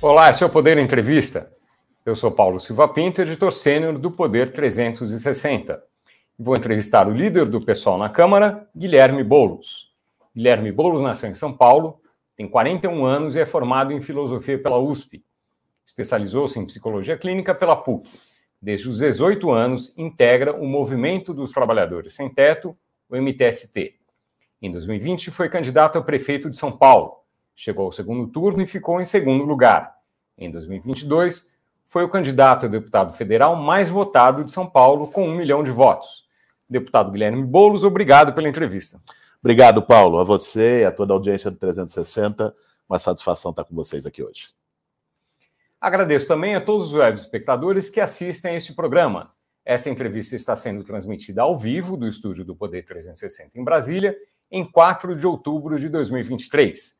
Olá, esse é o Poder Entrevista. Eu sou Paulo Silva Pinto, editor sênior do Poder 360. Vou entrevistar o líder do pessoal na Câmara, Guilherme Boulos. Guilherme Boulos nasceu em São Paulo, tem 41 anos e é formado em filosofia pela USP. Especializou-se em psicologia clínica pela PUC. Desde os 18 anos, integra o Movimento dos Trabalhadores Sem Teto, o MTST. Em 2020, foi candidato a prefeito de São Paulo chegou ao segundo turno e ficou em segundo lugar. Em 2022, foi o candidato a deputado federal mais votado de São Paulo, com um milhão de votos. Deputado Guilherme Boulos, obrigado pela entrevista. Obrigado, Paulo. A você e a toda a audiência do 360. Uma satisfação estar com vocês aqui hoje. Agradeço também a todos os web espectadores que assistem a este programa. Essa entrevista está sendo transmitida ao vivo do estúdio do Poder 360 em Brasília, em 4 de outubro de 2023.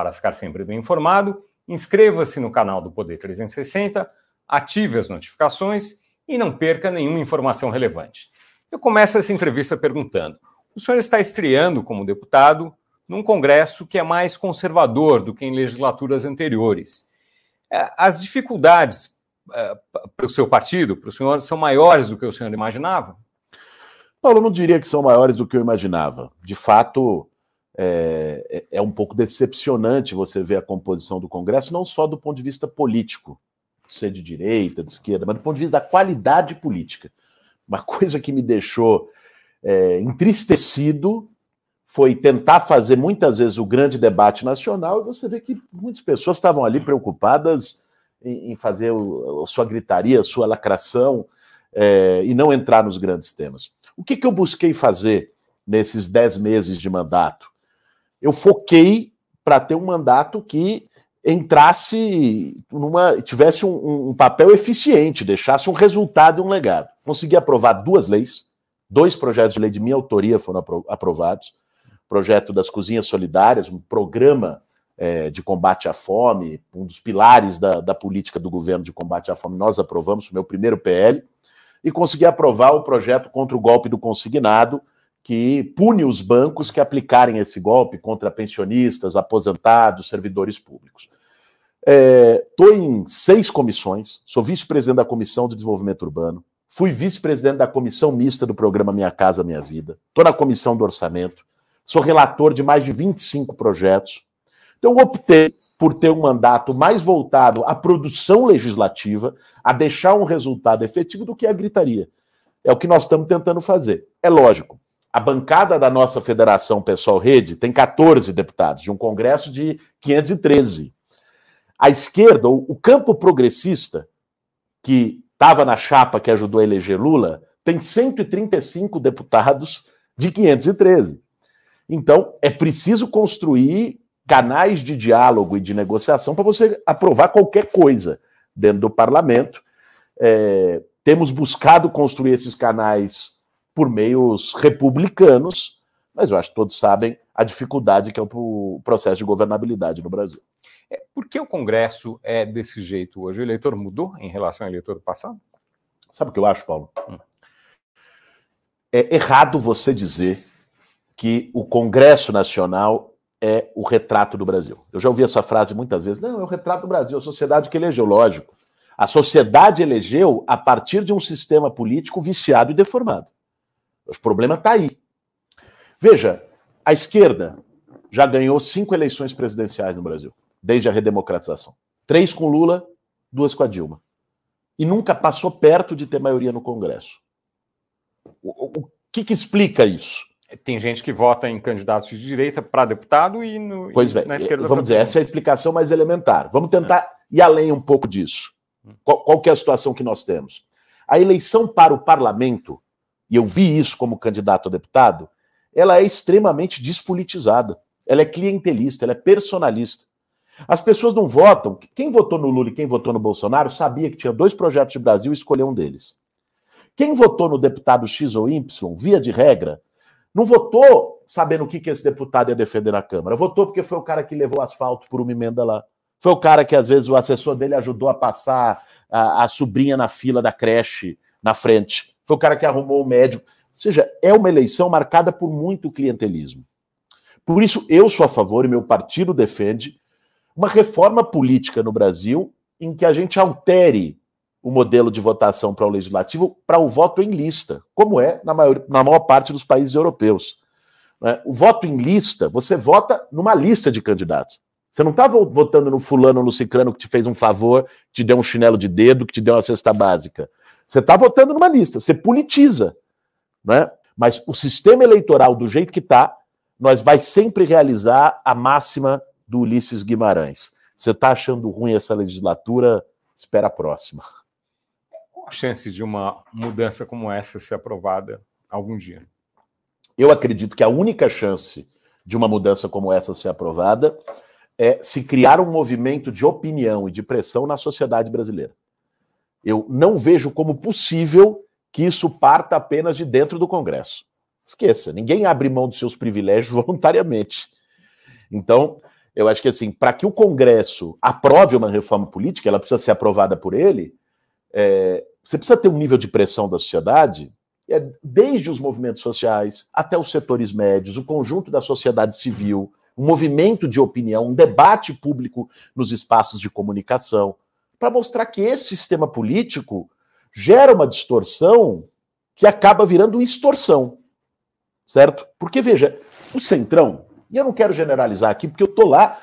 Para ficar sempre bem informado, inscreva-se no canal do Poder 360, ative as notificações e não perca nenhuma informação relevante. Eu começo essa entrevista perguntando: o senhor está estreando como deputado num Congresso que é mais conservador do que em legislaturas anteriores. É, as dificuldades é, para o seu partido, para o senhor, são maiores do que o senhor imaginava? Paulo, não diria que são maiores do que eu imaginava. De fato, é, é, é um pouco decepcionante você ver a composição do Congresso, não só do ponto de vista político, ser de direita, de esquerda, mas do ponto de vista da qualidade política. Uma coisa que me deixou é, entristecido foi tentar fazer muitas vezes o grande debate nacional e você vê que muitas pessoas estavam ali preocupadas em, em fazer o, a sua gritaria, a sua lacração é, e não entrar nos grandes temas. O que, que eu busquei fazer nesses dez meses de mandato? Eu foquei para ter um mandato que entrasse numa. tivesse um, um, papel eficiente, deixasse um resultado e um legado. Consegui aprovar duas leis, dois projetos de lei de minha autoria foram aprovados. Projeto das Cozinhas Solidárias, um programa é, de combate à fome, um dos pilares da, da política do governo de combate à fome, nós aprovamos, o meu primeiro PL, e consegui aprovar o projeto contra o golpe do consignado, que pune os bancos que aplicarem esse golpe contra pensionistas, aposentados, servidores públicos. Estou é, em seis comissões, sou vice-presidente da Comissão de Desenvolvimento Urbano, fui vice-presidente da comissão mista do programa Minha Casa Minha Vida, estou na comissão do orçamento, sou relator de mais de 25 projetos. Então, optei por ter um mandato mais voltado à produção legislativa, a deixar um resultado efetivo do que a gritaria. É o que nós estamos tentando fazer. É lógico, a bancada da nossa Federação Pessoal Rede tem 14 deputados, de um congresso de 513. A esquerda, o campo progressista, que estava na chapa que ajudou a eleger Lula, tem 135 deputados de 513. Então, é preciso construir canais de diálogo e de negociação para você aprovar qualquer coisa dentro do parlamento. É, temos buscado construir esses canais por meios republicanos, mas eu acho que todos sabem a dificuldade que é o processo de governabilidade no Brasil. É, por que o Congresso é desse jeito hoje? O eleitor mudou em relação ao eleitor passado? Sabe o que eu acho, Paulo? Hum. É errado você dizer que o Congresso Nacional é o retrato do Brasil. Eu já ouvi essa frase muitas vezes. Não, é o retrato do Brasil, a sociedade que elegeu, lógico. A sociedade elegeu a partir de um sistema político viciado e deformado. O problema está aí. Veja, a esquerda já ganhou cinco eleições presidenciais no Brasil, desde a redemocratização. Três com Lula, duas com a Dilma. E nunca passou perto de ter maioria no Congresso. O, o, o que, que explica isso? Tem gente que vota em candidatos de direita para deputado e, no, pois bem, na esquerda. Vamos dizer, essa é a explicação mais elementar. Vamos tentar é. ir além um pouco disso. Hum. Qual, qual é a situação que nós temos? A eleição para o parlamento e eu vi isso como candidato a deputado, ela é extremamente despolitizada. Ela é clientelista, ela é personalista. As pessoas não votam. Quem votou no Lula e quem votou no Bolsonaro sabia que tinha dois projetos de Brasil e escolheu um deles. Quem votou no deputado X ou Y, via de regra, não votou sabendo o que, que esse deputado ia defender na Câmara. Votou porque foi o cara que levou asfalto por uma emenda lá. Foi o cara que, às vezes, o assessor dele ajudou a passar a, a sobrinha na fila da creche na frente foi o cara que arrumou o médico. Ou seja, é uma eleição marcada por muito clientelismo. Por isso, eu sou a favor, e meu partido defende, uma reforma política no Brasil em que a gente altere o modelo de votação para o legislativo para o voto em lista, como é na maior, na maior parte dos países europeus. Né? O voto em lista, você vota numa lista de candidatos. Você não está votando no fulano no cicrano que te fez um favor, que te deu um chinelo de dedo, que te deu uma cesta básica. Você está votando numa lista, você politiza. Né? Mas o sistema eleitoral, do jeito que está, nós vai sempre realizar a máxima do Ulisses Guimarães. Você está achando ruim essa legislatura? Espera a próxima. Qual a chance de uma mudança como essa ser aprovada algum dia? Eu acredito que a única chance de uma mudança como essa ser aprovada é se criar um movimento de opinião e de pressão na sociedade brasileira. Eu não vejo como possível que isso parta apenas de dentro do Congresso. Esqueça, ninguém abre mão dos seus privilégios voluntariamente. Então, eu acho que assim, para que o Congresso aprove uma reforma política, ela precisa ser aprovada por ele, é, você precisa ter um nível de pressão da sociedade, é, desde os movimentos sociais até os setores médios, o conjunto da sociedade civil, um movimento de opinião, um debate público nos espaços de comunicação, para mostrar que esse sistema político gera uma distorção que acaba virando extorsão. Certo? Porque, veja, o Centrão, e eu não quero generalizar aqui, porque eu estou lá,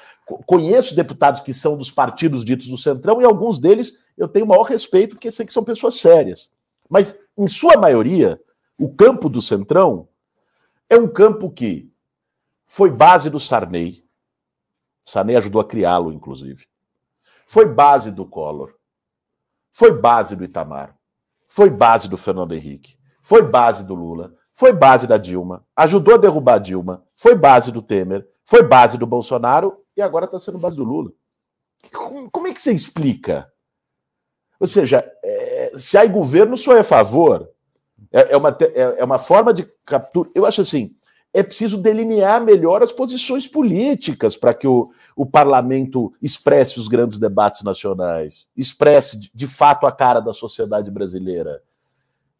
conheço deputados que são dos partidos ditos do Centrão, e alguns deles eu tenho o maior respeito, porque sei que são pessoas sérias. Mas, em sua maioria, o campo do Centrão é um campo que foi base do Sarney. Sarney ajudou a criá-lo, inclusive. Foi base do Collor. Foi base do Itamar. Foi base do Fernando Henrique. Foi base do Lula. Foi base da Dilma. Ajudou a derrubar a Dilma. Foi base do Temer. Foi base do Bolsonaro. E agora está sendo base do Lula. Como é que você explica? Ou seja, é, se há governo, é a favor. É, é, uma, é, é uma forma de captura. Eu acho assim: é preciso delinear melhor as posições políticas para que o, o parlamento expresse os grandes debates nacionais, expresse de, fato a cara da sociedade brasileira.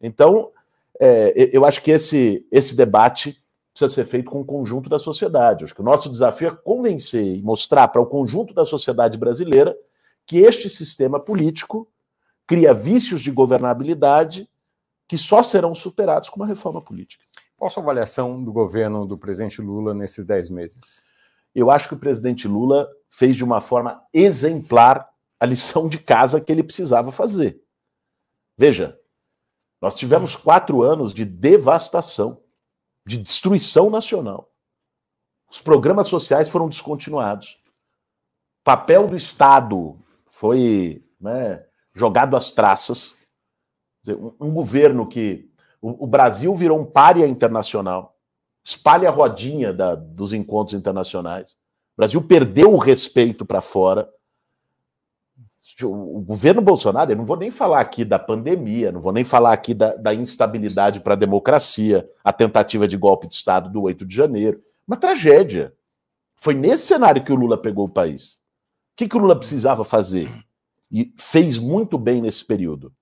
Então, é, eu acho que esse, esse debate precisa ser feito com o conjunto da sociedade. Eu acho que o nosso desafio é convencer e mostrar para o conjunto da sociedade brasileira que este sistema político cria vícios de governabilidade que só serão superados com uma reforma política. Qual a sua avaliação do governo do presidente Lula nesses dez meses? Eu acho que o presidente Lula fez de uma forma exemplar a lição de casa que ele precisava fazer. Veja, nós tivemos quatro anos de devastação, de destruição nacional. Os programas sociais foram descontinuados. O papel do Estado foi né, jogado às traças. Um, governo que. O, o, Brasil virou um pária internacional, espalha a rodinha da, dos encontros internacionais. O Brasil perdeu o respeito para fora. O governo Bolsonaro, eu não vou nem falar aqui da pandemia, não vou nem falar aqui da, da instabilidade para a democracia, a tentativa de golpe de Estado do 8 de janeiro. Uma tragédia. Foi nesse cenário que o Lula pegou o país. O que, que o Lula precisava fazer? e fez muito bem nesse período.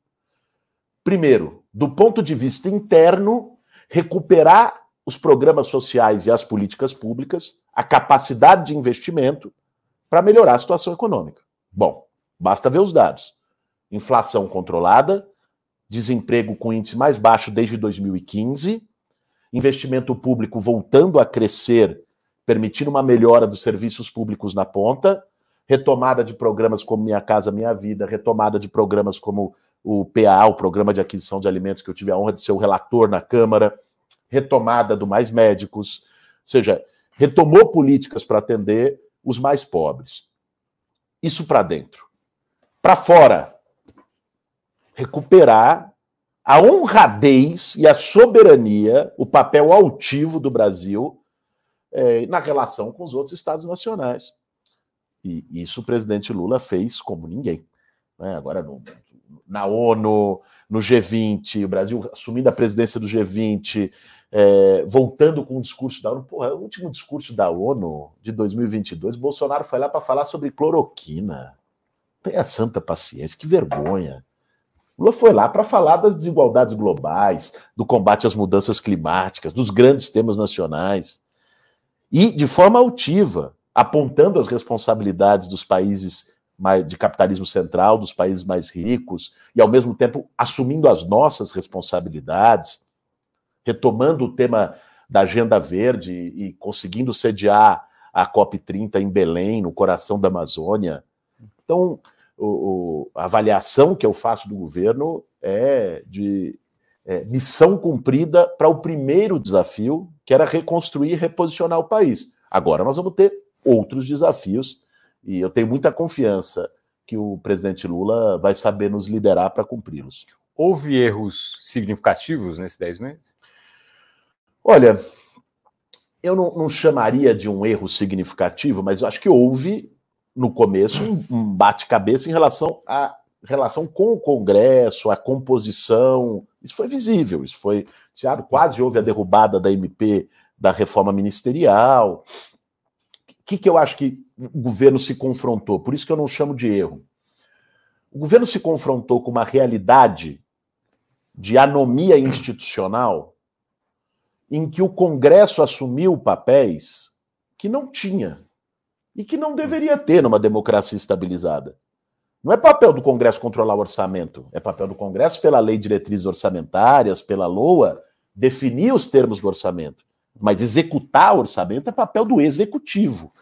Primeiro, do ponto de vista interno, recuperar os programas sociais e as políticas públicas, a capacidade de investimento para melhorar a situação econômica. Bom, basta ver os dados. Inflação controlada, desemprego com índice mais baixo desde 2015, investimento público voltando a crescer, permitindo uma melhora dos serviços públicos na ponta, retomada de programas como Minha Casa Minha Vida, retomada de programas como o PA, o Programa de Aquisição de Alimentos, que eu tive a honra de ser o relator na Câmara, retomada do Mais Médicos, ou seja, retomou políticas para atender os mais pobres. Isso para dentro. Para fora, recuperar a honradez e a soberania, o papel altivo do Brasil eh, na relação com os outros estados nacionais. E isso o presidente Lula fez como ninguém. Né? Agora, no, na ONU, no G20, o Brasil assumindo a presidência do G20, é, voltando com o discurso da ONU. Porra, o último discurso da ONU de 2022, Bolsonaro foi lá para falar sobre cloroquina. Tenha santa paciência, que vergonha. Lula foi lá para falar das desigualdades globais, do combate às mudanças climáticas, dos grandes temas nacionais. E de forma altiva apontando as responsabilidades dos países de capitalismo central, dos países mais ricos, e ao mesmo tempo assumindo as nossas responsabilidades, retomando o tema da Agenda Verde e conseguindo sediar a COP30 em Belém, no coração da Amazônia. Então, o, o, a avaliação que eu faço do governo é de é, missão cumprida para o primeiro desafio, que era reconstruir e reposicionar o país. Agora nós vamos ter outros desafios e eu tenho muita confiança que o presidente Lula vai saber nos liderar para cumpri-los. Houve erros significativos nesses 10 meses? Olha, eu não, não, chamaria de um erro significativo, mas eu acho que houve, no começo, um, um bate-cabeça em relação à relação com o Congresso, a composição. Isso foi visível, isso foi. Quase houve a derrubada da MP da reforma ministerial. Que, que eu acho que o governo se confrontou, por isso que eu não chamo de erro. O governo se confrontou com uma realidade de anomia institucional em que o Congresso assumiu papéis que não tinha e que não deveria ter numa democracia estabilizada. Não é papel do Congresso controlar o orçamento, é papel do Congresso, pela lei de diretrizes orçamentárias, pela LOA, definir os termos do orçamento. Mas executar o orçamento é papel do executivo.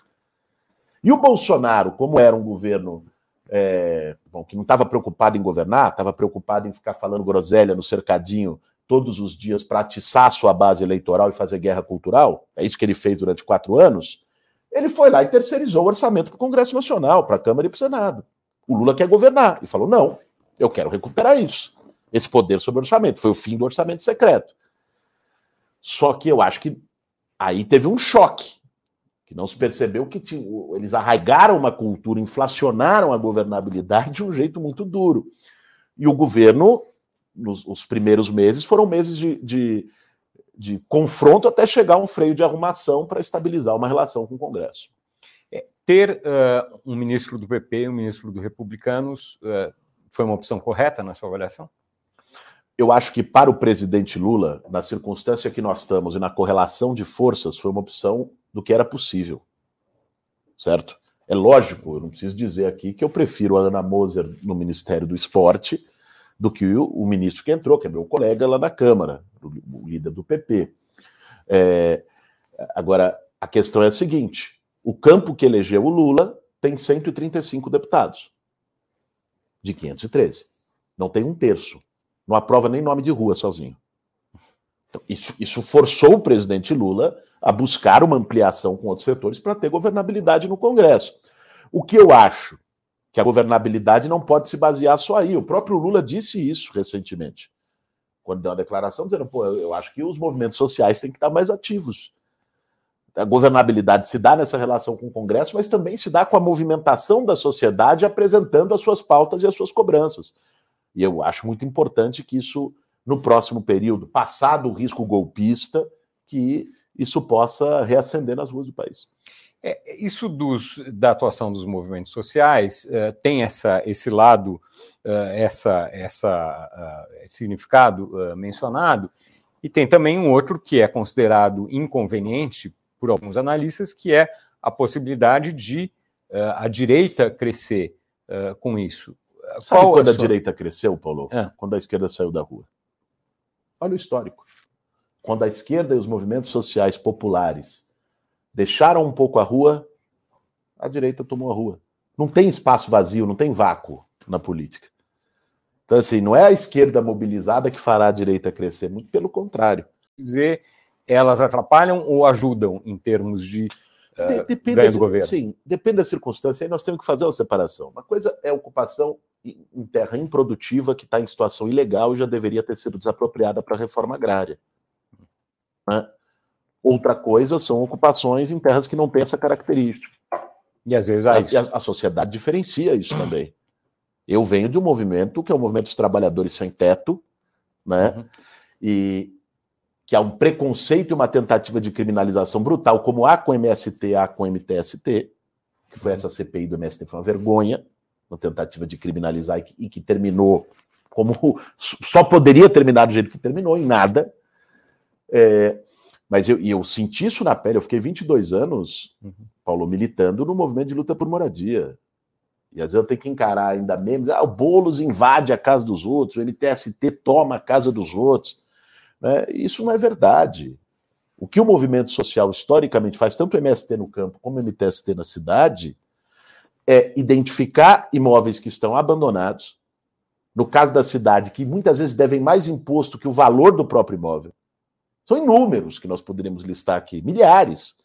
E o Bolsonaro, como era um governo é, bom, que não estava preocupado em governar, estava preocupado em ficar falando groselha no cercadinho todos os dias para atiçar sua base eleitoral e fazer guerra cultural, é isso que ele fez durante quatro anos, ele foi lá e terceirizou o orçamento para o Congresso Nacional, para a Câmara e para o Senado. O Lula quer governar e falou: não, eu quero recuperar isso, esse poder sobre o orçamento. Foi o fim do orçamento secreto. Só que eu acho que aí teve um choque que não se percebeu que tinha, eles arraigaram uma cultura, inflacionaram a governabilidade de um jeito muito duro. E o governo, nos os primeiros meses, foram meses de, de, de confronto até chegar um freio de arrumação para estabilizar uma relação com o Congresso. É, ter uh, um ministro do PP um ministro do Republicanos uh, foi uma opção correta na sua avaliação? Eu acho que para o presidente Lula, na circunstância que nós estamos e na correlação de forças, foi uma opção do que era possível. Certo? É lógico, eu não preciso dizer aqui que eu prefiro a Ana Moser no Ministério do Esporte do que o, ministro que entrou, que é meu colega lá na Câmara, o, o líder do PP. É, agora, a questão é a seguinte: o campo que elegeu o Lula tem 135 deputados, de 513. Não tem um terço. Não aprova nem nome de rua sozinho. Então, isso, isso forçou o presidente Lula a buscar uma ampliação com outros setores para ter governabilidade no Congresso. O que eu acho que a governabilidade não pode se basear só aí. O próprio Lula disse isso recentemente, quando deu uma declaração dizendo: pô, eu acho que os movimentos sociais têm que estar mais ativos. A governabilidade se dá nessa relação com o Congresso, mas também se dá com a movimentação da sociedade apresentando as suas pautas e as suas cobranças. E eu acho muito importante que isso, no próximo período, passado o risco golpista, que isso possa reacender nas ruas do país. É, isso dos, da atuação dos movimentos sociais uh, tem essa, esse lado, uh, essa, essa, esse significado mencionado, e tem também um outro que é considerado inconveniente por alguns analistas, que é a possibilidade de a direita crescer com isso. Sabe Qual quando a, sua... a, direita cresceu, Paulo? É. Quando a esquerda saiu da rua. Olha o histórico quando a esquerda e os movimentos sociais populares deixaram um pouco a rua, a direita tomou a rua. Não tem espaço vazio, não tem vácuo na política. Então, assim, não é a esquerda mobilizada que fará a direita crescer, muito pelo contrário. Dizer, elas atrapalham ou ajudam em termos de uh, depende ganho do governo? Sim, depende da circunstância, aí nós temos que fazer uma separação. Uma coisa é ocupação em terra improdutiva que está em situação ilegal e já deveria ter sido desapropriada para a reforma agrária. Né? Outra coisa são ocupações em terras que não têm essa característica. E às vezes a, a, a sociedade diferencia isso também. Eu venho de um movimento que é o movimento dos trabalhadores sem teto, né? Uhum. E que há um preconceito e uma tentativa de criminalização brutal, como há com o MST, há com o MTST, que foi essa CPI do MST, foi uma vergonha, uma tentativa de criminalizar e que, e que terminou como só poderia terminar do jeito que terminou, em nada. É, mas eu, eu senti isso na pele, eu fiquei 22 anos uhum. Paulo, militando no movimento de luta por moradia. E às vezes eu tenho que encarar ainda memes. Ah, o Boulos invade a casa dos outros, o MTST toma a casa dos outros. Né? Isso não é verdade. O que o movimento social historicamente faz, tanto o MST no campo como o MTST na cidade, é identificar imóveis que estão abandonados, no caso da cidade, que muitas vezes devem mais imposto que o valor do próprio imóvel. São inúmeros que nós poderíamos listar aqui, milhares.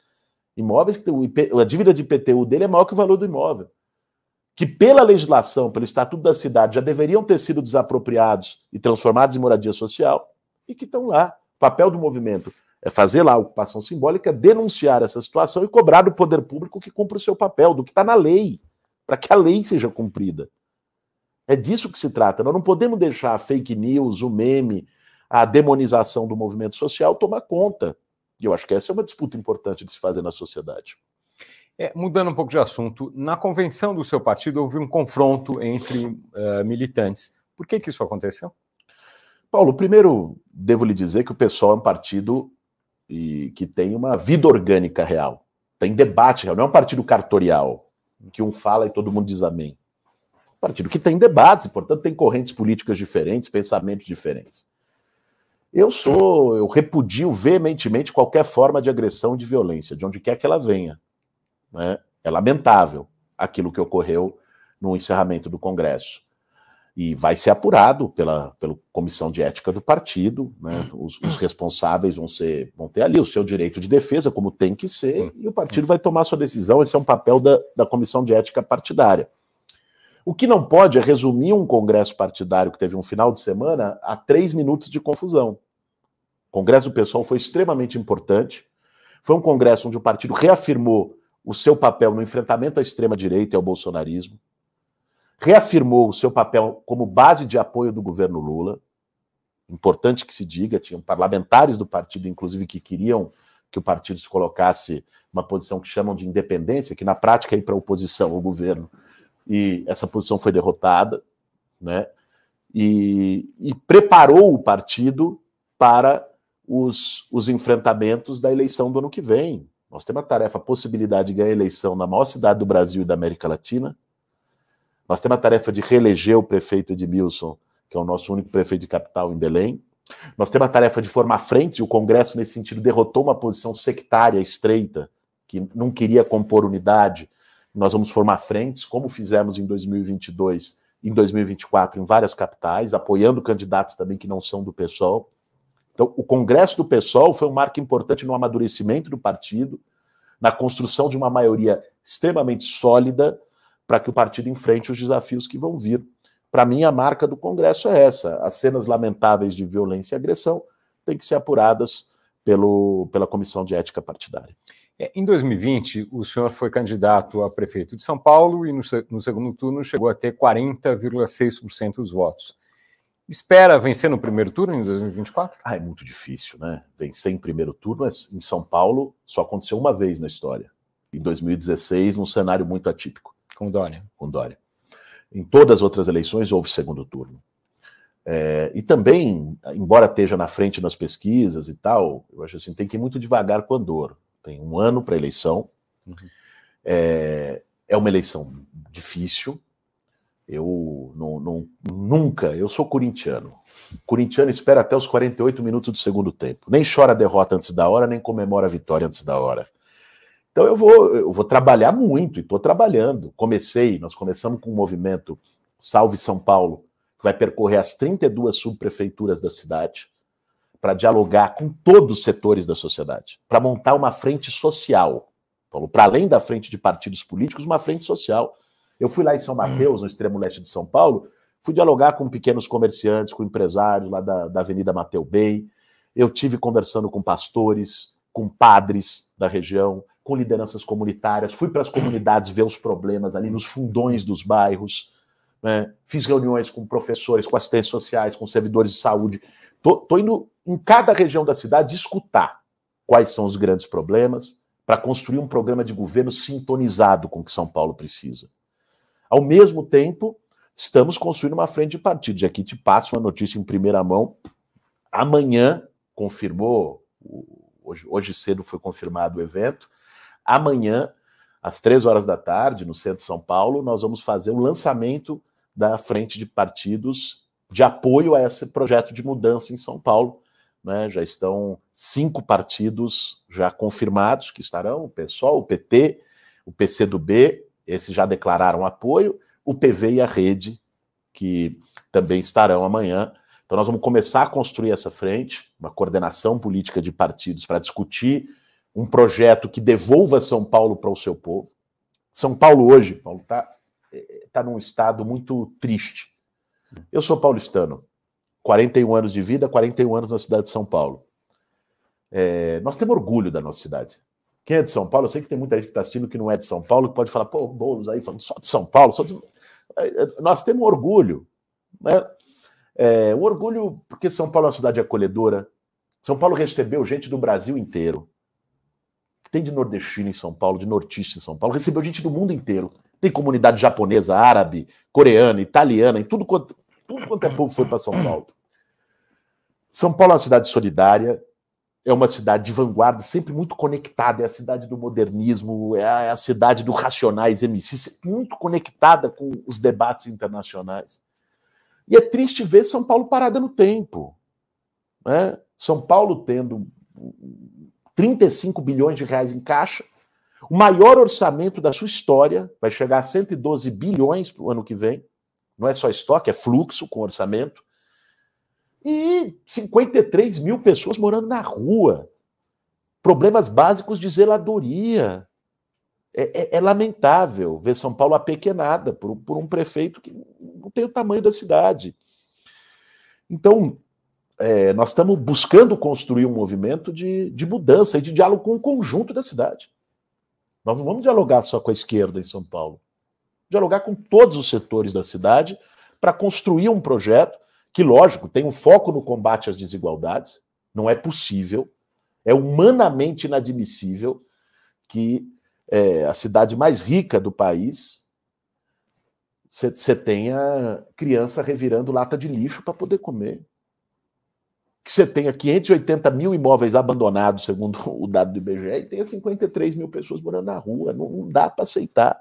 Imóveis que IP, a dívida de IPTU dele é maior que o valor do imóvel. Que pela legislação, pelo Estatuto da Cidade, já deveriam ter sido desapropriados e transformados em moradia social e que estão lá. O papel do movimento é fazer lá a ocupação simbólica, denunciar essa situação e cobrar do poder público que cumpra o seu papel, do que está na lei, para que a lei seja cumprida. É disso que se trata. Nós não podemos deixar a fake news, o meme, a demonização do movimento social tomar conta. E eu acho que essa é uma disputa importante de se fazer na sociedade. É, mudando um pouco de assunto, na convenção do seu partido houve um confronto entre uh, militantes. Por que, que isso aconteceu? Paulo, primeiro devo lhe dizer que o PSOL é um partido e que tem uma vida orgânica real. Tem debate real, não é um partido cartorial, que um fala e todo mundo diz amém partido que tem debates, e, portanto, tem correntes políticas diferentes, pensamentos diferentes. Eu sou, eu repudio veementemente qualquer forma de agressão, de violência, de onde quer que ela venha. Né? É lamentável aquilo que ocorreu no encerramento do Congresso. E vai ser apurado pela, pela comissão de ética do partido. Né? Os, os, responsáveis vão, ser, vão ter ali o seu direito de defesa, como tem que ser, e o partido vai tomar sua decisão. Esse é um papel da, da comissão de ética partidária. O que não pode é resumir um congresso partidário que teve um final de semana a três minutos de confusão. O congresso do pessoal foi extremamente importante. Foi um congresso onde o partido reafirmou o seu papel no enfrentamento à extrema-direita e ao bolsonarismo, reafirmou o seu papel como base de apoio do governo Lula. Importante que se diga, tinham parlamentares do partido, inclusive, que queriam que o partido se colocasse uma posição que chamam de independência, que na prática é ir para a oposição ao governo e essa posição foi derrotada, né? E, e preparou o partido para os, os enfrentamentos da eleição do ano que vem. Nós temos a tarefa, a possibilidade de ganhar a eleição na maior cidade do Brasil e da América Latina. Nós temos a tarefa de reeleger o prefeito Edmilson, que é o nosso único prefeito de capital em Belém. Nós temos a tarefa de formar frentes, e o Congresso, nesse sentido, derrotou uma posição sectária estreita, que não queria compor unidade, nós vamos formar frentes, como fizemos em 2022 em 2024 em várias capitais, apoiando candidatos também que não são do PSOL. Então, o Congresso do PSOL foi um marco importante no amadurecimento do partido, na construção de uma maioria extremamente sólida para que o partido enfrente os desafios que vão vir. Para mim, a marca do Congresso é essa: as cenas lamentáveis de violência e agressão têm que ser apuradas pelo, pela Comissão de Ética Partidária. É, em 2020, o senhor foi candidato a prefeito de São Paulo e no, no segundo turno chegou a ter 40,6% dos votos. Espera vencer no primeiro turno em 2024? Ah, é muito difícil, né? Vencer em primeiro turno é, em São Paulo só aconteceu uma vez na história. Em 2016, num cenário muito atípico. Com Dória. Com Dória. Em todas as outras eleições houve segundo turno. É, e também, embora esteja na frente nas pesquisas e tal, eu acho assim, tem que ir muito devagar com a dor tem um ano para a eleição. Uhum. É, é uma eleição difícil. Eu não, não, nunca, eu sou corintiano. Corintiano espera até os 48 minutos do segundo tempo. Nem chora a derrota antes da hora, nem comemora a vitória antes da hora. Então eu vou, eu vou trabalhar muito e estou trabalhando. Comecei, nós começamos com um movimento Salve São Paulo, que vai percorrer as 32 subprefeituras da cidade para dialogar com todos os setores da sociedade, para montar uma frente social. Para além da frente de partidos políticos, uma frente social. Eu fui lá em São Mateus, no extremo leste de São Paulo, fui dialogar com pequenos comerciantes, com empresários lá da, da Avenida Mateu Bey. Eu tive conversando com pastores, com padres da região, com lideranças comunitárias, fui para as comunidades ver os problemas ali nos fundões dos bairros. Né? Fiz reuniões com professores, com assistentes sociais, com servidores de saúde. Estou indo em cada região da cidade escutar quais são os grandes problemas para construir um programa de governo sintonizado com o que São Paulo precisa. Ao mesmo tempo, estamos construindo uma frente de partidos. E aqui te passo uma notícia em primeira mão. Amanhã, confirmou, hoje, hoje cedo foi confirmado o evento, amanhã às três horas da tarde, no centro de São Paulo, nós vamos fazer o lançamento da frente de partidos de apoio a esse projeto de mudança em São Paulo. Né? Já estão cinco partidos já confirmados que estarão: o PSOL, o PT, o PCdoB, esses já declararam apoio, o PV e a Rede, que também estarão amanhã. Então, nós vamos começar a construir essa frente, uma coordenação política de partidos para discutir um projeto que devolva São Paulo para o seu povo. São Paulo hoje, Paulo, está tá num estado muito triste. Eu sou paulistano, 41 anos de vida, 41 anos na cidade de São Paulo. É, nós temos orgulho da nossa cidade. Quem é de São Paulo, eu sei que tem muita gente que está assistindo que não é de São Paulo, que pode falar, pô, Boulos aí falando só de São Paulo. Só de... É, é, nós temos orgulho, né? É, o orgulho, porque São Paulo é uma cidade acolhedora. São Paulo recebeu gente do Brasil inteiro. Tem de nordestino em São Paulo, de nortista em São Paulo, recebeu gente do mundo inteiro. Tem comunidade japonesa, árabe, coreana, italiana, em tudo quanto, tudo quanto é povo foi para São Paulo. São Paulo é uma cidade solidária, é uma cidade de vanguarda, sempre muito conectada, é a cidade do modernismo, é a, é cidade do racionais MCs, muito conectada com os debates internacionais. E é triste ver São Paulo parada no tempo. Né? São Paulo tendo 35 bilhões de reais em caixa, o maior orçamento da sua história, vai chegar a 112 bilhões para o ano que vem. Não é só estoque, é fluxo com orçamento e 53 mil pessoas morando na rua. Problemas básicos de zeladoria. É, é, é, lamentável ver São Paulo apequenada por, por um prefeito que não tem o tamanho da cidade. Então, é, nós estamos buscando construir um movimento de, de mudança e de diálogo com o conjunto da cidade. Nós não vamos dialogar só com a esquerda em São Paulo. Dialogar com todos os setores da cidade para construir um projeto que, lógico, tem um foco no combate às desigualdades. Não é possível, é humanamente inadmissível que é, a cidade mais rica do país você tenha criança revirando lata de lixo para poder comer. Que você tenha 580 mil imóveis abandonados, segundo o dado do IBGE, e tenha 53 mil pessoas morando na rua. Não, não dá para aceitar.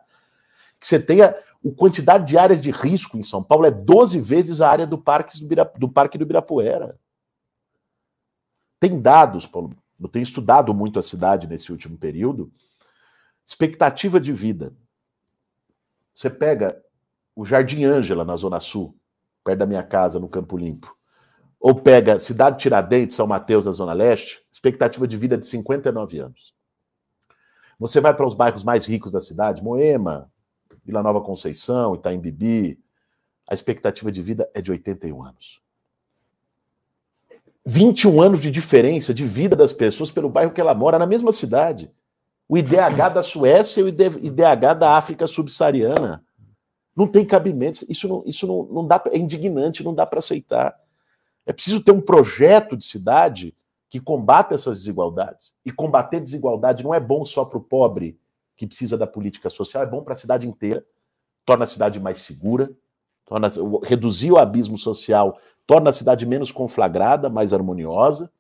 Que você tenha a quantidade de áreas de risco em São Paulo é 12 vezes a área do Parque do, Bira, do, Parque do Ibirapuera. Tem dados, Paulo, eu tenho estudado muito a cidade nesse último período. Expectativa de vida. Você pega o Jardim Ângela, na Zona Sul, perto da minha casa, no Campo Limpo, ou pega Cidade Tiradentes, São Mateus, na Zona Leste, expectativa de vida de 59 anos. Você vai para os bairros mais ricos da cidade, Moema, Vila Nova Conceição, Itaim Bibi, a expectativa de vida é de 81 anos. 21 anos de diferença de vida das pessoas pelo bairro que ela mora, na mesma cidade. O IDH da Suécia e o IDH da África subsaariana. Não tem cabimento. Isso não, isso não, não dá, é indignante, não dá para aceitar. É preciso ter um projeto de cidade que combata essas desigualdades. E combater desigualdade não é bom só para o pobre que precisa da política social, é bom para a cidade inteira, torna a cidade mais segura, torna, reduzir o abismo social, torna a cidade menos conflagrada, mais harmoniosa,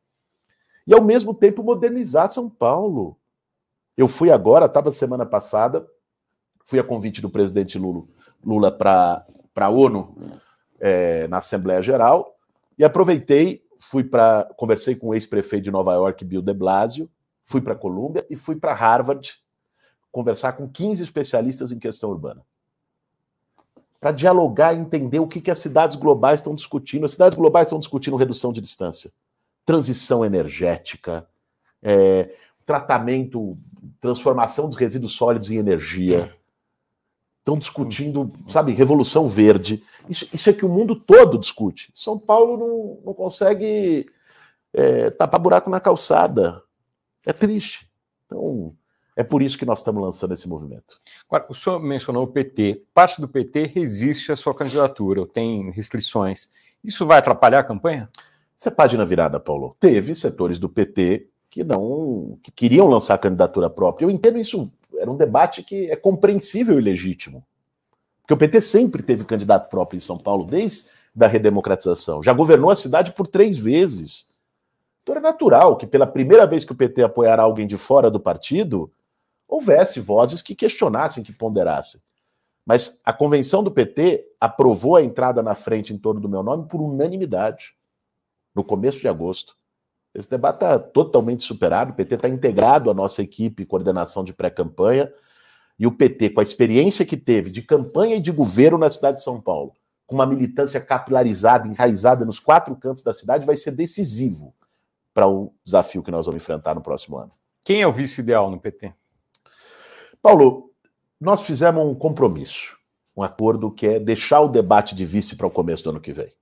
e ao mesmo tempo modernizar São Paulo. Eu fui agora, estava semana passada, fui a convite do presidente Lula, Lula para a ONU é, na Assembleia Geral, e aproveitei, fui para. conversei com o ex-prefeito de Nova York, Bill de Blasio, fui para a Colômbia e fui para Harvard conversar com 15 especialistas em questão urbana. Para dialogar e entender o que, que as cidades globais estão discutindo. As cidades globais estão discutindo redução de distância, transição energética, é, tratamento, transformação dos resíduos sólidos em energia. Estão discutindo, sabe, revolução verde. Isso, isso é que o mundo todo discute. São Paulo não, não consegue é, tapar buraco na calçada. É triste. Então, é por isso que nós estamos lançando esse movimento. Agora, o senhor mencionou o PT. Parte do PT resiste à sua candidatura, ou tem restrições. Isso vai atrapalhar a campanha? Essa é página virada, Paulo. Teve setores do PT que não que queriam lançar candidatura própria. Eu entendo isso, era um debate que é compreensível e legítimo. Porque o PT sempre teve candidato próprio em São Paulo, desde a redemocratização. Já governou a cidade por três vezes. Então é natural que pela primeira vez que o PT apoiará alguém de fora do partido, houvesse vozes que questionassem, que ponderassem. Mas a convenção do PT aprovou a entrada na frente em torno do meu nome por unanimidade, no começo de agosto. Esse debate está totalmente superado. O PT está integrado à nossa equipe coordenação de pré-campanha. E o PT, com a experiência que teve de campanha e de governo na cidade de São Paulo, com uma militância capilarizada, enraizada nos quatro cantos da cidade, vai ser decisivo para o desafio que nós vamos enfrentar no próximo ano. Quem é o vice ideal no PT? Paulo, nós fizemos um compromisso, um acordo que é deixar o debate de vice para o começo do ano que vem.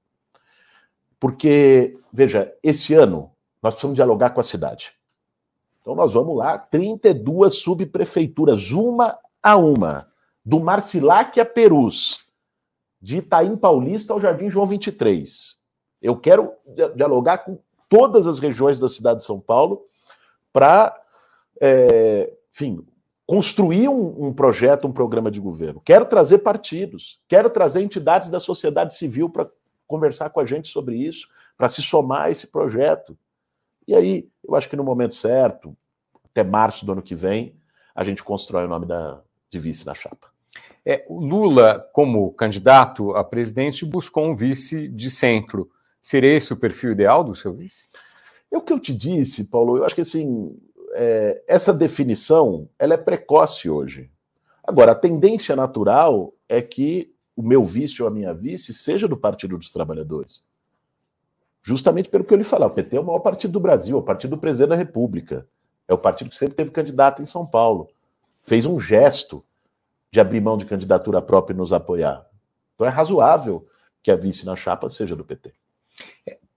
Porque, veja, esse ano nós precisamos dialogar com a cidade. Então nós vamos lá, 32 subprefeituras, uma a uma, do Marcilac a Perus, de Itaim Paulista ao Jardim João 23. Eu quero dialogar com todas as regiões da cidade de São Paulo para, é, enfim, construir um, um, projeto, um programa de governo. Quero trazer partidos, quero trazer entidades da sociedade civil para conversar com a gente sobre isso, para se somar a esse projeto. E aí, eu acho que no momento certo, até março do ano que vem, a gente constrói o nome da, de vice na chapa. É, o Lula, como candidato a presidente, buscou um vice de centro. Seria esse o perfil ideal do seu vice? É o que eu te disse, Paulo. Eu acho que assim, é, essa definição ela é precoce hoje. Agora, a tendência natural é que o meu vice ou a minha vice seja do Partido dos Trabalhadores. Justamente pelo que eu lhe falei, o PT é o maior partido do Brasil, é o partido do presidente da República. É o partido que sempre teve candidato em São Paulo. Fez um gesto de abrir mão de candidatura própria e nos apoiar. Então é razoável que a vice na chapa seja do PT.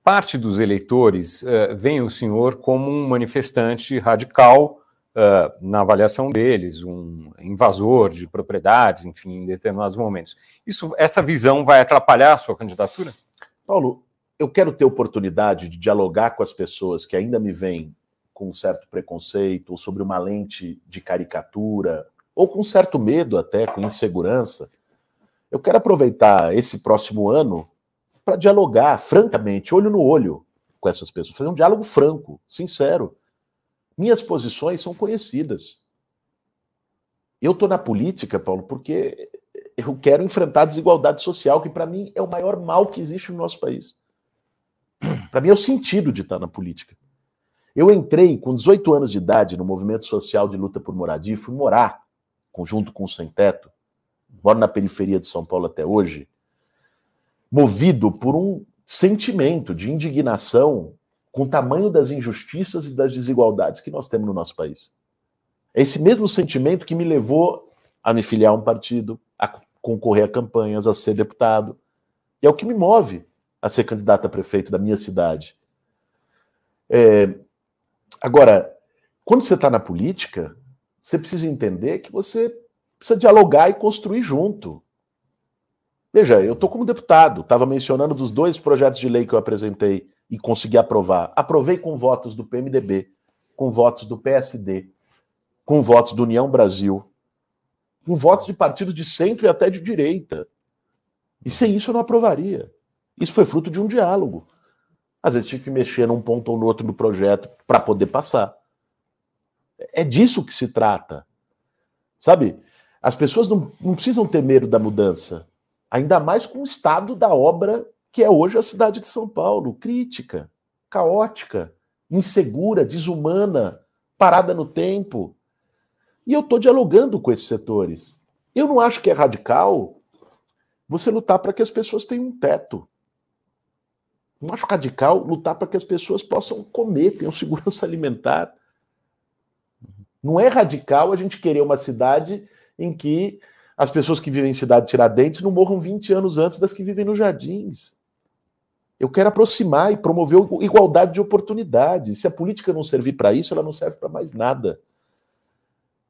Parte dos eleitores uh, veem o senhor como um manifestante radical uh, na avaliação deles, um invasor de propriedades, enfim, em determinados momentos. Isso, essa visão vai atrapalhar a sua candidatura? Paulo, eu quero ter oportunidade de dialogar com as pessoas que ainda me veem com um certo preconceito, ou sobre uma lente de caricatura, ou com certo medo até, com insegurança. Eu quero aproveitar esse próximo ano para dialogar francamente, olho no olho, com essas pessoas, fazer um diálogo franco, sincero. Minhas posições são conhecidas. Eu estou na política, Paulo, porque eu quero enfrentar a desigualdade social, que para mim é o maior mal que existe no nosso país. Para mim é o sentido de estar na política. Eu entrei com 18 anos de idade no movimento social de luta por moradia e fui morar, conjunto com o Sem Teto, moro na periferia de São Paulo até hoje, movido por um sentimento de indignação com o tamanho das injustiças e das desigualdades que nós temos no nosso país. É esse mesmo sentimento que me levou a me filiar a um partido, a concorrer a campanhas, a ser deputado. E é o que me move a ser candidato a prefeito da minha cidade. É, agora, quando você está na política, você precisa entender que você precisa dialogar e construir junto. Veja, eu estou como deputado, estava mencionando dos dois projetos de lei que eu apresentei e consegui aprovar. Aprovei com votos do PMDB, com votos do PSD, com votos do União Brasil, com votos de partidos de centro e até de direita. E sem isso eu não aprovaria. Isso foi fruto de um diálogo. Às vezes tinha que mexer num ponto ou no outro do projeto para poder passar. É disso que se trata. Sabe? As pessoas não, não precisam ter medo da mudança. Ainda mais com o estado da obra que é hoje a cidade de São Paulo. Crítica, caótica, insegura, desumana, parada no tempo. E eu estou dialogando com esses setores. Eu não acho que é radical você lutar para que as pessoas tenham um teto. Não acho radical lutar para que as pessoas possam comer, tenham segurança alimentar. Não é radical a gente querer uma cidade em que as pessoas que vivem em cidade de Tiradentes não morram 20 anos antes das que vivem nos jardins. Eu quero aproximar e promover igualdade de oportunidades. Se a política não servir para isso, ela não serve para mais nada.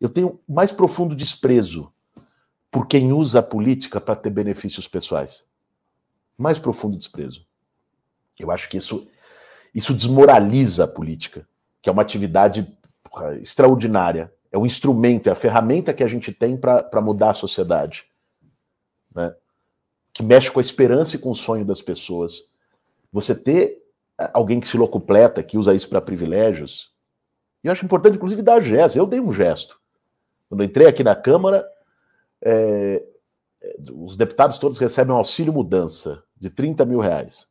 Eu tenho mais profundo desprezo por quem usa a política para ter benefícios pessoais. Mais profundo desprezo. Eu acho que isso, isso desmoraliza a política, que é uma atividade extraordinária. É o instrumento, é a ferramenta que a gente tem para mudar a sociedade. Né? Que mexe com a esperança e com o sonho das pessoas. Você ter é, alguém que se locupleta, que usa isso para privilégios. E eu acho importante, inclusive, dar gesto. Eu dei um gesto. Quando entrei aqui na Câmara, é, os deputados todos recebem um auxílio mudança de 30 mil reais.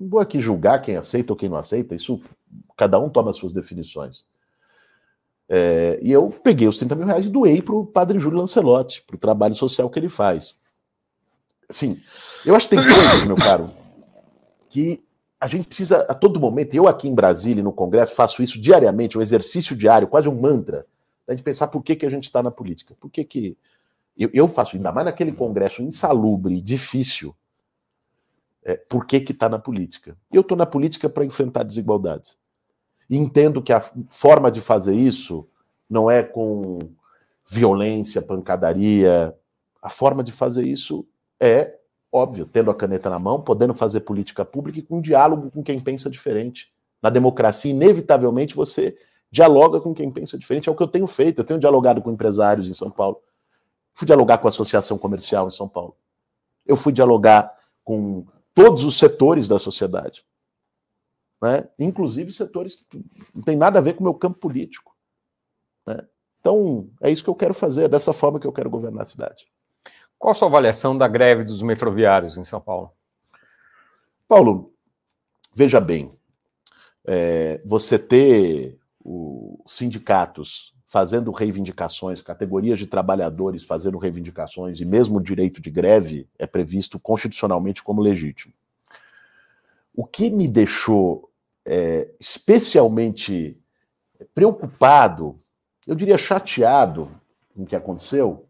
Não vou aqui julgar quem aceita ou quem não aceita, isso cada um toma as suas definições. É, e eu peguei os 30 mil reais e doei para o padre Júlio Lancelotti, para o trabalho social que ele faz. Sim, eu acho que tem coisas, meu caro, que a gente precisa, a todo momento, eu aqui em Brasília, no Congresso, faço isso diariamente, um exercício diário, quase um mantra, a gente pensar por que, que a gente está na política. Por que, que eu, eu, faço, ainda mais naquele Congresso insalubre, difícil, é, por que está na política? Eu estou na política para enfrentar desigualdades. Entendo que a forma de fazer isso não é com violência, pancadaria. A forma de fazer isso é, óbvio, tendo a caneta na mão, podendo fazer política pública e com diálogo com quem pensa diferente. Na democracia, inevitavelmente, você dialoga com quem pensa diferente. É o que eu tenho feito. Eu tenho dialogado com empresários em São Paulo. Fui dialogar com a Associação Comercial em São Paulo. Eu fui dialogar com todos os setores da sociedade. Né? Inclusive setores que não tem nada a ver com o meu campo político. Né? Então, é isso que eu quero fazer, é dessa forma que eu quero governar a cidade. Qual a sua avaliação da greve dos metroviários em São Paulo? Paulo, veja bem, é, você ter os sindicatos fazendo reivindicações, categorias de trabalhadores fazendo reivindicações, e mesmo o direito de greve é previsto constitucionalmente como legítimo. O que me deixou é, especialmente preocupado, eu diria chateado com o que aconteceu,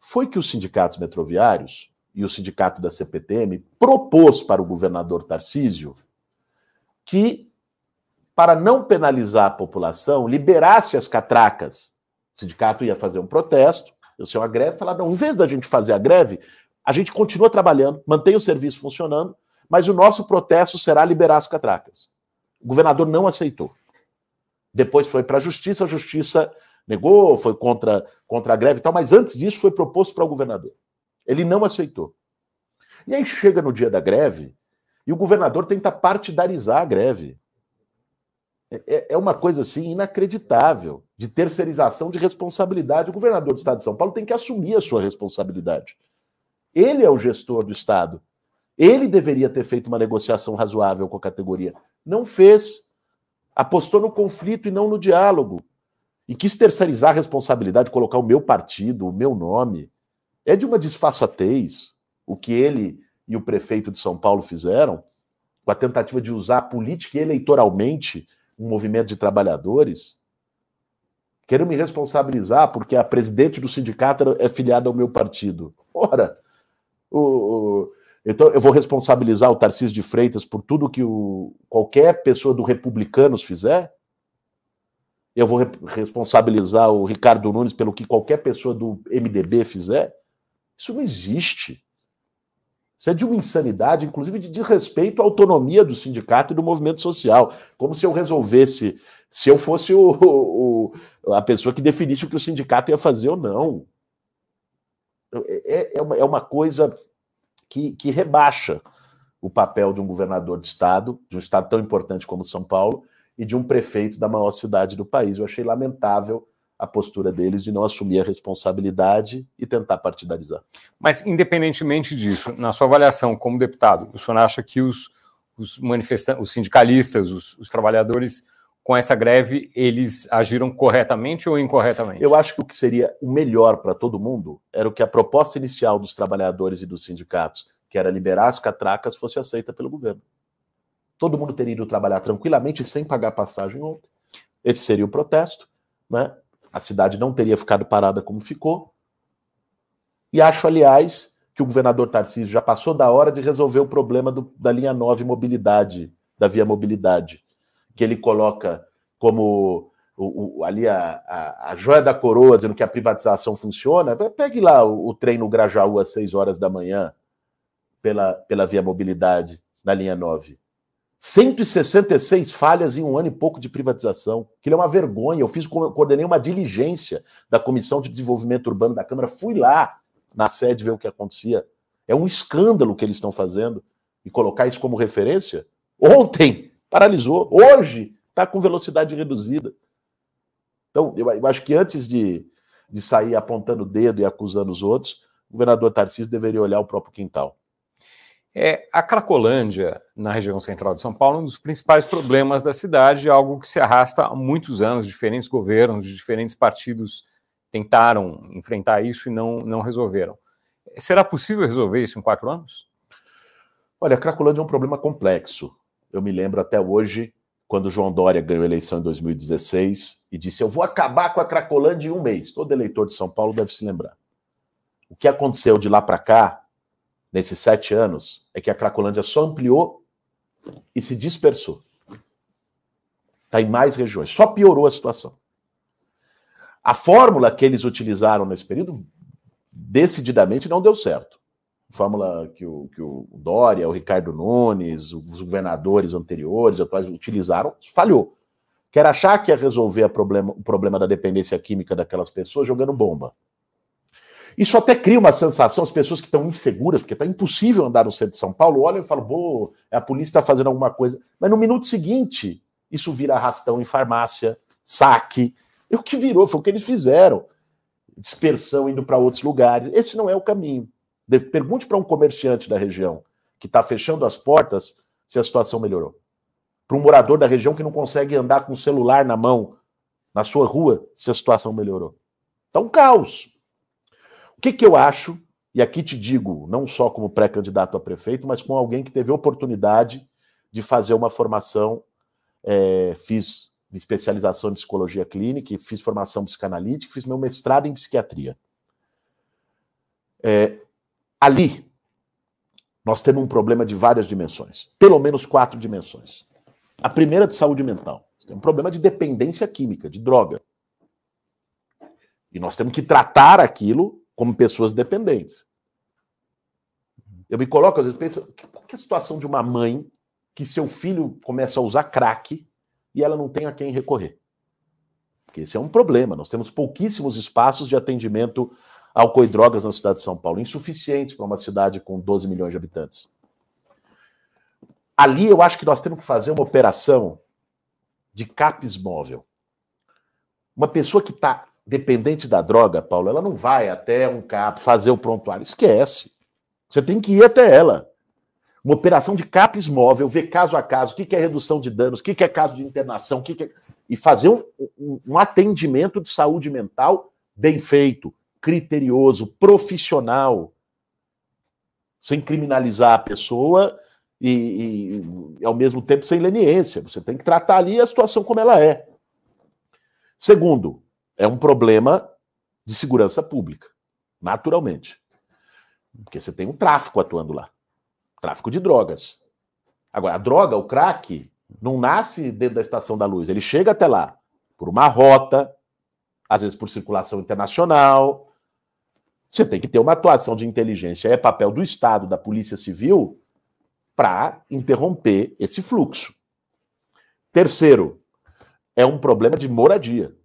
foi que os sindicatos metroviários e o sindicato da CPTM propôs para o governador Tarcísio que para não penalizar a população, liberasse as catracas. O sindicato ia fazer um protesto, eu sei uma greve, falar, não, em vez da gente fazer a greve, a gente continua trabalhando, mantém o serviço funcionando, mas o nosso protesto será liberar as catracas. O governador não aceitou. Depois foi para a justiça, a justiça negou, foi contra, contra a greve e tal, mas antes disso foi proposto para o governador. Ele não aceitou. E aí chega no dia da greve e o governador tenta partidarizar a greve. É, é, uma coisa assim inacreditável de terceirização de responsabilidade. O governador do estado de São Paulo tem que assumir a sua responsabilidade. Ele é o gestor do estado. Ele deveria ter feito uma negociação razoável com a categoria. Não fez. Apostou no conflito e não no diálogo. E quis terceirizar a responsabilidade, colocar o meu partido, o meu nome. É de uma disfarçatez o que ele e o prefeito de São Paulo fizeram, com a tentativa de usar política eleitoralmente um movimento de trabalhadores, quero me responsabilizar porque a presidente do sindicato é filiada ao meu partido. Ora, o, o, então eu vou responsabilizar o Tarcísio de Freitas por tudo que o, qualquer pessoa do Republicanos fizer? Eu vou re responsabilizar o Ricardo Nunes pelo que qualquer pessoa do MDB fizer? Isso não existe. Isso é de uma insanidade, inclusive de desrespeito à autonomia do sindicato e do movimento social. Como se eu resolvesse, se eu fosse o, o, a pessoa que definisse o que o sindicato ia fazer ou não. É, é, uma, é uma coisa que, que rebaixa o papel de um governador de estado, de um estado tão importante como São Paulo, e de um prefeito da maior cidade do país. Eu achei lamentável a postura deles de não assumir a responsabilidade e tentar partidarizar. Mas, independentemente disso, na sua avaliação como deputado, o senhor acha que os, os manifestantes, os sindicalistas, os, os trabalhadores com essa greve, eles agiram corretamente ou incorretamente? Eu acho que o que seria o melhor para todo mundo era o que a proposta inicial dos trabalhadores e dos sindicatos, que era liberar as catracas, fosse aceita pelo governo. Todo mundo teria ido trabalhar tranquilamente sem pagar passagem ontem. Esse seria o protesto, né? A cidade não teria ficado parada como ficou. E acho, aliás, que o governador Tarcísio já passou da hora de resolver o problema do, da linha 9 mobilidade, da via mobilidade, que ele coloca como o, o, ali a, a, a, joia da coroa, dizendo que a privatização funciona. Pegue lá o, o trem no Grajaú às 6 horas da manhã, pela, pela via mobilidade, na linha 9. 166 falhas em um ano e pouco de privatização. Aquilo é uma vergonha. Eu fiz, coordenei uma diligência da Comissão de Desenvolvimento Urbano da Câmara, fui lá na sede ver o que acontecia. É um escândalo o que eles estão fazendo. E colocar isso como referência? Ontem paralisou, hoje está com velocidade reduzida. Então, eu, eu, acho que antes de, de sair apontando o dedo e acusando os outros, o governador Tarcísio deveria olhar o próprio quintal. É, a Cracolândia, na região central de São Paulo, um dos principais problemas da cidade, algo que se arrasta há muitos anos. Diferentes governos diferentes partidos tentaram enfrentar isso e não, não resolveram. Será possível resolver isso em quatro anos? Olha, a Cracolândia é um problema complexo. Eu me lembro até hoje, quando João Dória ganhou a eleição em 2016 e disse: Eu vou acabar com a Cracolândia em um mês. Todo eleitor de São Paulo deve se lembrar. O que aconteceu de lá para cá nesses sete anos é que a Cracolândia só ampliou e se dispersou. Está em mais regiões. Só piorou a situação. A fórmula que eles utilizaram nesse período decididamente não deu certo. Fórmula que o, que o Dória, o Ricardo Nunes, os governadores anteriores, atuais, utilizaram, falhou. Quer achar que ia resolver problema, o problema da dependência química daquelas pessoas jogando bomba. Isso até cria uma sensação, as pessoas que estão inseguras, porque está impossível andar no centro de São Paulo, olham e falam, pô, a polícia está fazendo alguma coisa. Mas no minuto seguinte, isso vira arrastão em farmácia, saque. É o que virou, foi o que eles fizeram. Dispersão indo para outros lugares. Esse não é o caminho. Pergunte para um comerciante da região que está fechando as portas se a situação melhorou. Para um morador da região que não consegue andar com o celular na mão na sua rua se a situação melhorou. Está um caos que, que eu acho, e aqui te digo, não só como pré-candidato a prefeito, mas com alguém que teve oportunidade de fazer uma formação, é, fiz especialização em psicologia clínica, fiz formação psicanalítica, fiz meu mestrado em psiquiatria. É, ali, nós temos um problema de várias dimensões, pelo menos quatro dimensões. A primeira de saúde mental. Tem um problema de dependência química, de droga. E nós temos que tratar aquilo como pessoas dependentes. Eu me coloco, às vezes, penso, qual é a situação de uma mãe que seu filho começa a usar crack e ela não tem a quem recorrer? Porque esse é um problema. Nós temos pouquíssimos espaços de atendimento álcool e drogas na cidade de São Paulo, insuficientes para uma cidade com 12 milhões de habitantes. Ali eu acho que nós temos que fazer uma operação de CAPES móvel. Uma pessoa que está dependente da droga, Paulo, ela não vai até um CAP fazer o prontuário. Esquece. Você tem que ir até ela. Uma operação de CAPES móvel, ver caso a caso, o que é redução de danos, o que é caso de internação, o que é... e fazer um, um, atendimento de saúde mental bem feito, criterioso, profissional, sem criminalizar a pessoa e, e, ao mesmo tempo sem leniência. Você tem que tratar ali a situação como ela é. Segundo, é um problema de segurança pública, naturalmente. Porque você tem um tráfico atuando lá tráfico de drogas. Agora, a droga, o crack, não nasce dentro da estação da luz, ele chega até lá por uma rota, às vezes por circulação internacional. Você tem que ter uma atuação de inteligência, é papel do Estado, da Polícia Civil, para interromper esse fluxo. Terceiro, é um problema de moradia.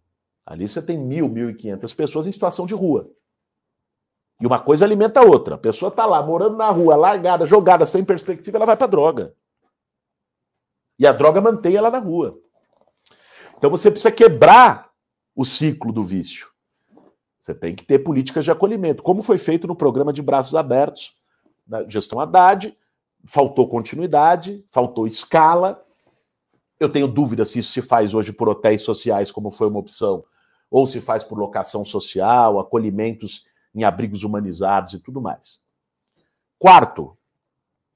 Ali você tem mil, mil e quinhentas pessoas em situação de rua. E uma coisa alimenta a outra. A pessoa está lá, morando na rua, largada, jogada, sem perspectiva, ela vai para droga. E a droga mantém ela na rua. Então você precisa quebrar o ciclo do vício. Você tem que ter políticas de acolhimento, como foi feito no programa de braços abertos, na gestão Haddad. Faltou continuidade, faltou escala. Eu tenho dúvida se isso se faz hoje por hotéis sociais, como foi uma opção, ou se faz por locação social, acolhimentos em abrigos humanizados e tudo mais. Quarto,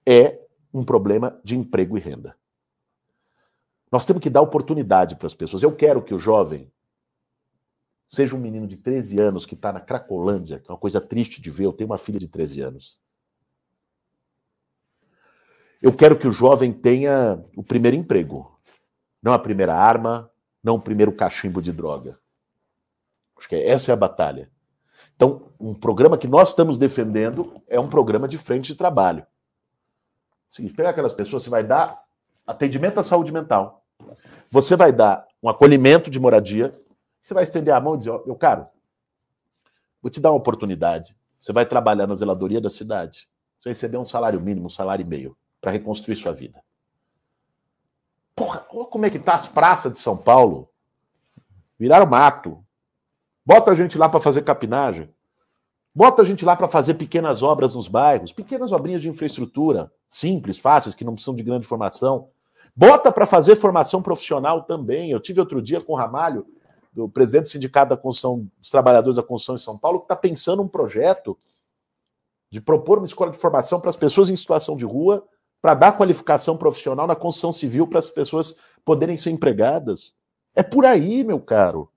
é um problema de emprego e renda. Nós temos que dar oportunidade para as pessoas. Eu quero que o jovem seja um menino de 13 anos que está na Cracolândia, que é uma coisa triste de ver. Eu tenho uma filha de 13 anos. Eu quero que o jovem tenha o primeiro emprego, não a primeira arma, não o primeiro cachimbo de droga. Essa é a batalha. Então, um programa que nós estamos defendendo é um programa de frente de trabalho. Seguinte, pegar aquelas pessoas, você vai dar atendimento à saúde mental. Você vai dar um acolhimento de moradia. Você vai estender a mão e dizer, meu caro, vou te dar uma oportunidade. Você vai trabalhar na zeladoria da cidade. Você vai receber um salário mínimo, um salário e meio, para reconstruir sua vida. Porra, olha como é que tá as praças de São Paulo. Viraram mato. Bota a gente lá para fazer capinagem. Bota a gente lá para fazer pequenas obras nos bairros, pequenas obrinhas de infraestrutura, simples, fáceis, que não precisam de grande formação. Bota para fazer formação profissional também. Eu tive outro dia com o Ramalho, do presidente do Sindicato da Construção, dos Trabalhadores da Construção em São Paulo, que está pensando um projeto de propor uma escola de formação para as pessoas em situação de rua, para dar qualificação profissional na construção civil para as pessoas poderem ser empregadas. É por aí, meu caro.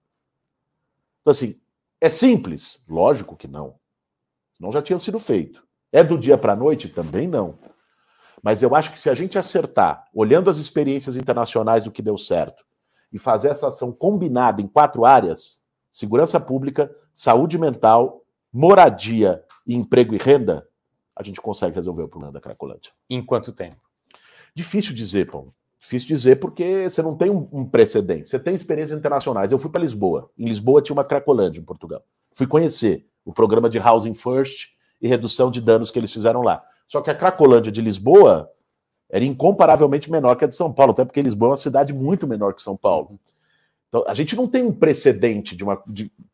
Então, assim, é simples? Lógico que não. Não já tinha sido feito. É do dia para a noite? Também não. Mas eu acho que se a gente acertar, olhando as experiências internacionais do que deu certo, e fazer essa ação combinada em quatro áreas: segurança pública, saúde mental, moradia, emprego e renda, a gente consegue resolver o problema da Cracolândia. Em quanto tempo? Difícil dizer, Paulo. Difícil dizer porque você não tem um, um precedente. Você tem experiências internacionais. Eu fui para Lisboa. Em Lisboa tinha uma Cracolândia, em Portugal. Fui conhecer o programa de Housing First e redução de danos que eles fizeram lá. Só que a Cracolândia de Lisboa era incomparavelmente menor que a de São Paulo, até porque Lisboa é uma cidade muito menor que São Paulo. Então, a gente não tem um precedente de uma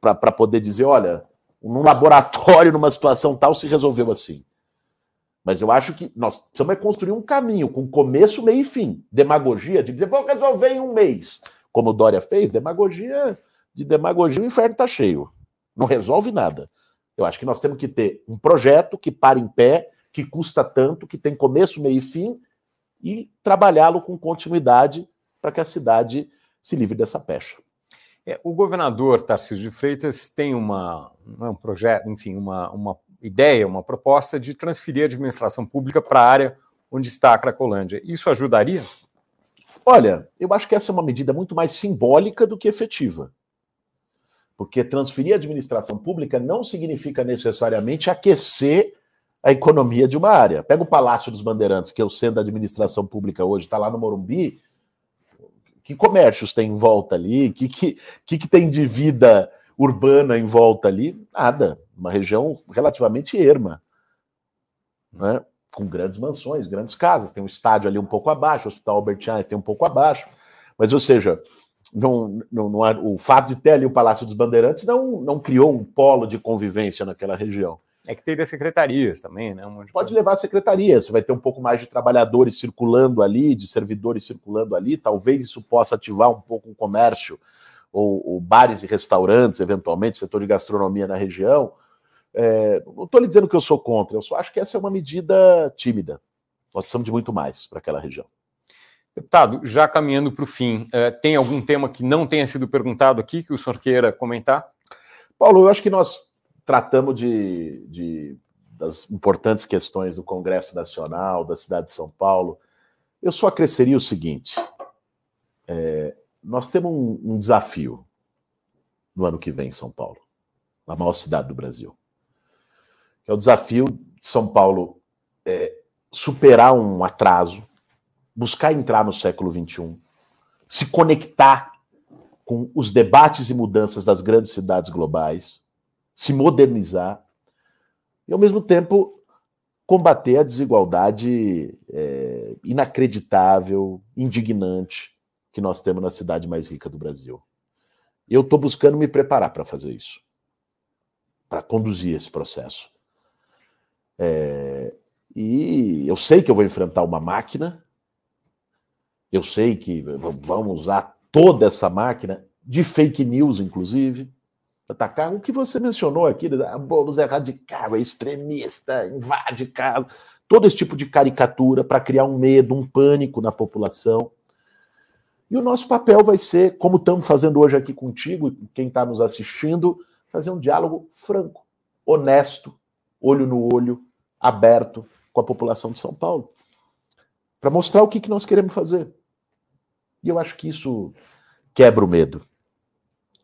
para poder dizer, olha, num laboratório, numa situação tal, se resolveu assim. Mas eu acho que nós precisamos é construir um caminho com começo, meio e fim. Demagogia de dizer, vou resolver em um mês. Como o Dória fez, demagogia de demagogia, o inferno está cheio. Não resolve nada. Eu acho que nós temos que ter um projeto que para em pé, que custa tanto, que tem começo, meio e fim, e trabalhá-lo com continuidade para que a cidade se livre dessa pecha. É, o governador Tarcísio de Freitas tem uma, é um projeto, enfim, uma, uma ideia, uma proposta de transferir a administração pública para a área onde está a Cracolândia. Isso ajudaria? Olha, eu acho que essa é uma medida muito mais simbólica do que efetiva. Porque transferir a administração pública não significa necessariamente aquecer a economia de uma área. Pega o Palácio dos Bandeirantes, que é o centro da administração pública hoje, está lá no Morumbi. Que comércios tem em volta ali? Que, que, que, que tem de vida urbana em volta ali? Nada. Uma região relativamente erma. Né? Com grandes mansões, grandes casas. Tem um estádio ali um pouco abaixo, o Hospital Albert Einstein um pouco abaixo. Mas, ou seja, não, não, não, o fato de ter ali o Palácio dos Bandeirantes não, não criou um polo de convivência naquela região. É que teria secretarias também, né? Um Pode levar secretarias, você vai ter um pouco mais de trabalhadores circulando ali, de servidores circulando ali, talvez isso possa ativar um pouco o comércio, ou, ou bares e restaurantes, eventualmente, setor de gastronomia na região. É, não estou lhe dizendo que eu sou contra, eu só acho que essa é uma medida tímida. Nós precisamos de muito mais para aquela região. Deputado, já caminhando para o fim, é, tem algum tema que não tenha sido perguntado aqui que o senhor queira comentar? Paulo, eu acho que nós tratamos de, de, das importantes questões do Congresso Nacional, da cidade de São Paulo. Eu só acresceria o seguinte: é, nós temos um, um, desafio no ano que vem em São Paulo, na maior cidade do Brasil. É o desafio de São Paulo é, superar um atraso, buscar entrar no século XXI, se conectar com os debates e mudanças das grandes cidades globais se modernizar e, ao mesmo tempo, combater a desigualdade é, inacreditável, indignante que nós temos na cidade mais rica do Brasil. Eu estou buscando me preparar para fazer isso, para conduzir esse processo. É, e eu sei que eu vou enfrentar uma máquina, eu sei que vamos usar toda essa máquina, de fake news, inclusive, atacar. O que você mencionou aqui, ah, Boulos é radical, é extremista, invade casa, todo esse tipo de caricatura para criar um medo, um pânico na população. E o nosso papel vai ser, como estamos fazendo hoje aqui contigo, quem está nos assistindo, fazer um diálogo franco, honesto, olho no olho, aberto com a população de São Paulo, para mostrar o que, que nós queremos fazer. E eu acho que isso quebra o medo.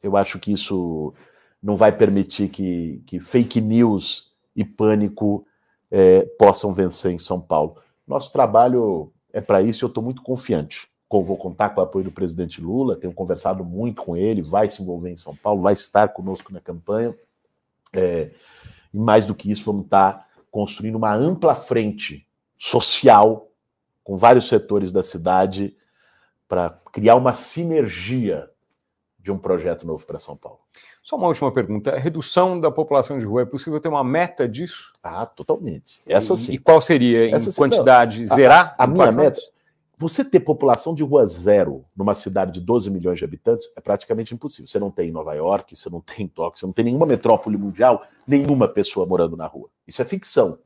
Eu acho que isso não vai permitir que, que fake news e pânico é, possam vencer em São Paulo. Nosso trabalho é para isso e eu estou muito confiante. Vou contar com o apoio do presidente Lula, tenho conversado muito com ele, vai se envolver em São Paulo, vai estar conosco na campanha. É, e mais do que isso, vamos estar construindo uma ampla frente social com vários setores da cidade para criar uma sinergia de um projeto novo para São Paulo. Só uma última pergunta. A redução da população de rua, é possível ter uma meta disso? Ah, totalmente. Essa sim. E qual seria, em Essa quantidade, não. zerar? A, a minha meta, anos? Você ter população de rua zero numa cidade de 12 milhões de habitantes é praticamente impossível. Você não tem em Nova York, você não tem em Tóquio, você não tem nenhuma metrópole mundial, nenhuma pessoa morando na rua. Isso é ficção.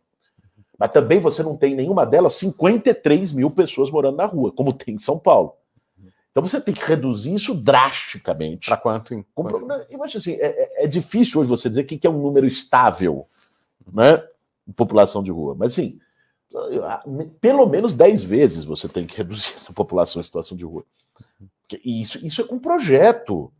Mas também você não tem nenhuma delas 53 mil pessoas morando na rua, como tem em São Paulo. Então você tem que reduzir isso drasticamente. Para quanto? Em quanto? Eu acho assim, é, é- é difícil hoje você dizer o que é um número estável, né? População de rua. Mas assim, pelo menos 10 vezes você tem que reduzir essa população em situação de rua. Porque Isso, isso é com projeto.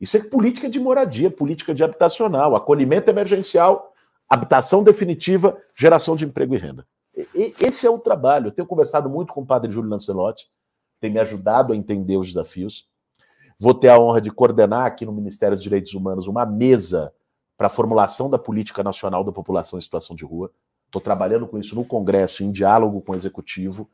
Isso é política de moradia, política de habitacional, acolhimento emergencial, habitação definitiva, geração de emprego e renda. E- e- esse é o trabalho. Eu tenho conversado muito com o padre Júlio Lancelotti, tem me ajudado a entender os desafios. Vou ter a honra de coordenar aqui no Ministério dos Direitos Humanos uma mesa para a formulação da política nacional da população em situação de rua. Estou trabalhando com isso no Congresso, em diálogo com o Executivo.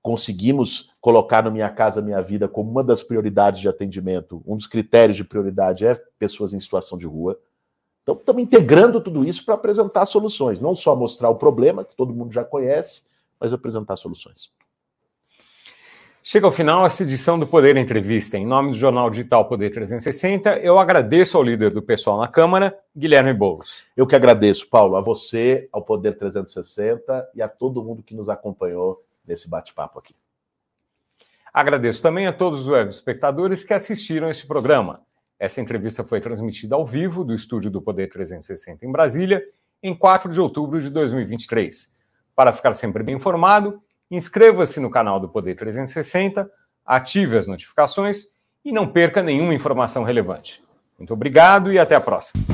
Conseguimos colocar no Minha Casa Minha Vida como uma das prioridades de atendimento, um dos critérios de prioridade é pessoas em situação de rua. Então, estamos integrando tudo isso para apresentar soluções, não só mostrar o problema, que todo mundo já conhece, mas apresentar soluções. Chega ao final essa edição do Poder Entrevista. Em nome do jornal digital Poder 360, eu agradeço ao líder do pessoal na Câmara, Guilherme Boulos. Eu que agradeço, Paulo, a você, ao Poder 360 e a todo mundo que nos acompanhou nesse bate-papo aqui. Agradeço também a todos os web espectadores que assistiram esse programa. Essa entrevista foi transmitida ao vivo do estúdio do Poder 360 em Brasília, em 4 de outubro de 2023. Para ficar sempre bem informado, inscreva-se no canal do Poder 360, ative as notificações e não perca nenhuma informação relevante. Muito obrigado e até a próxima.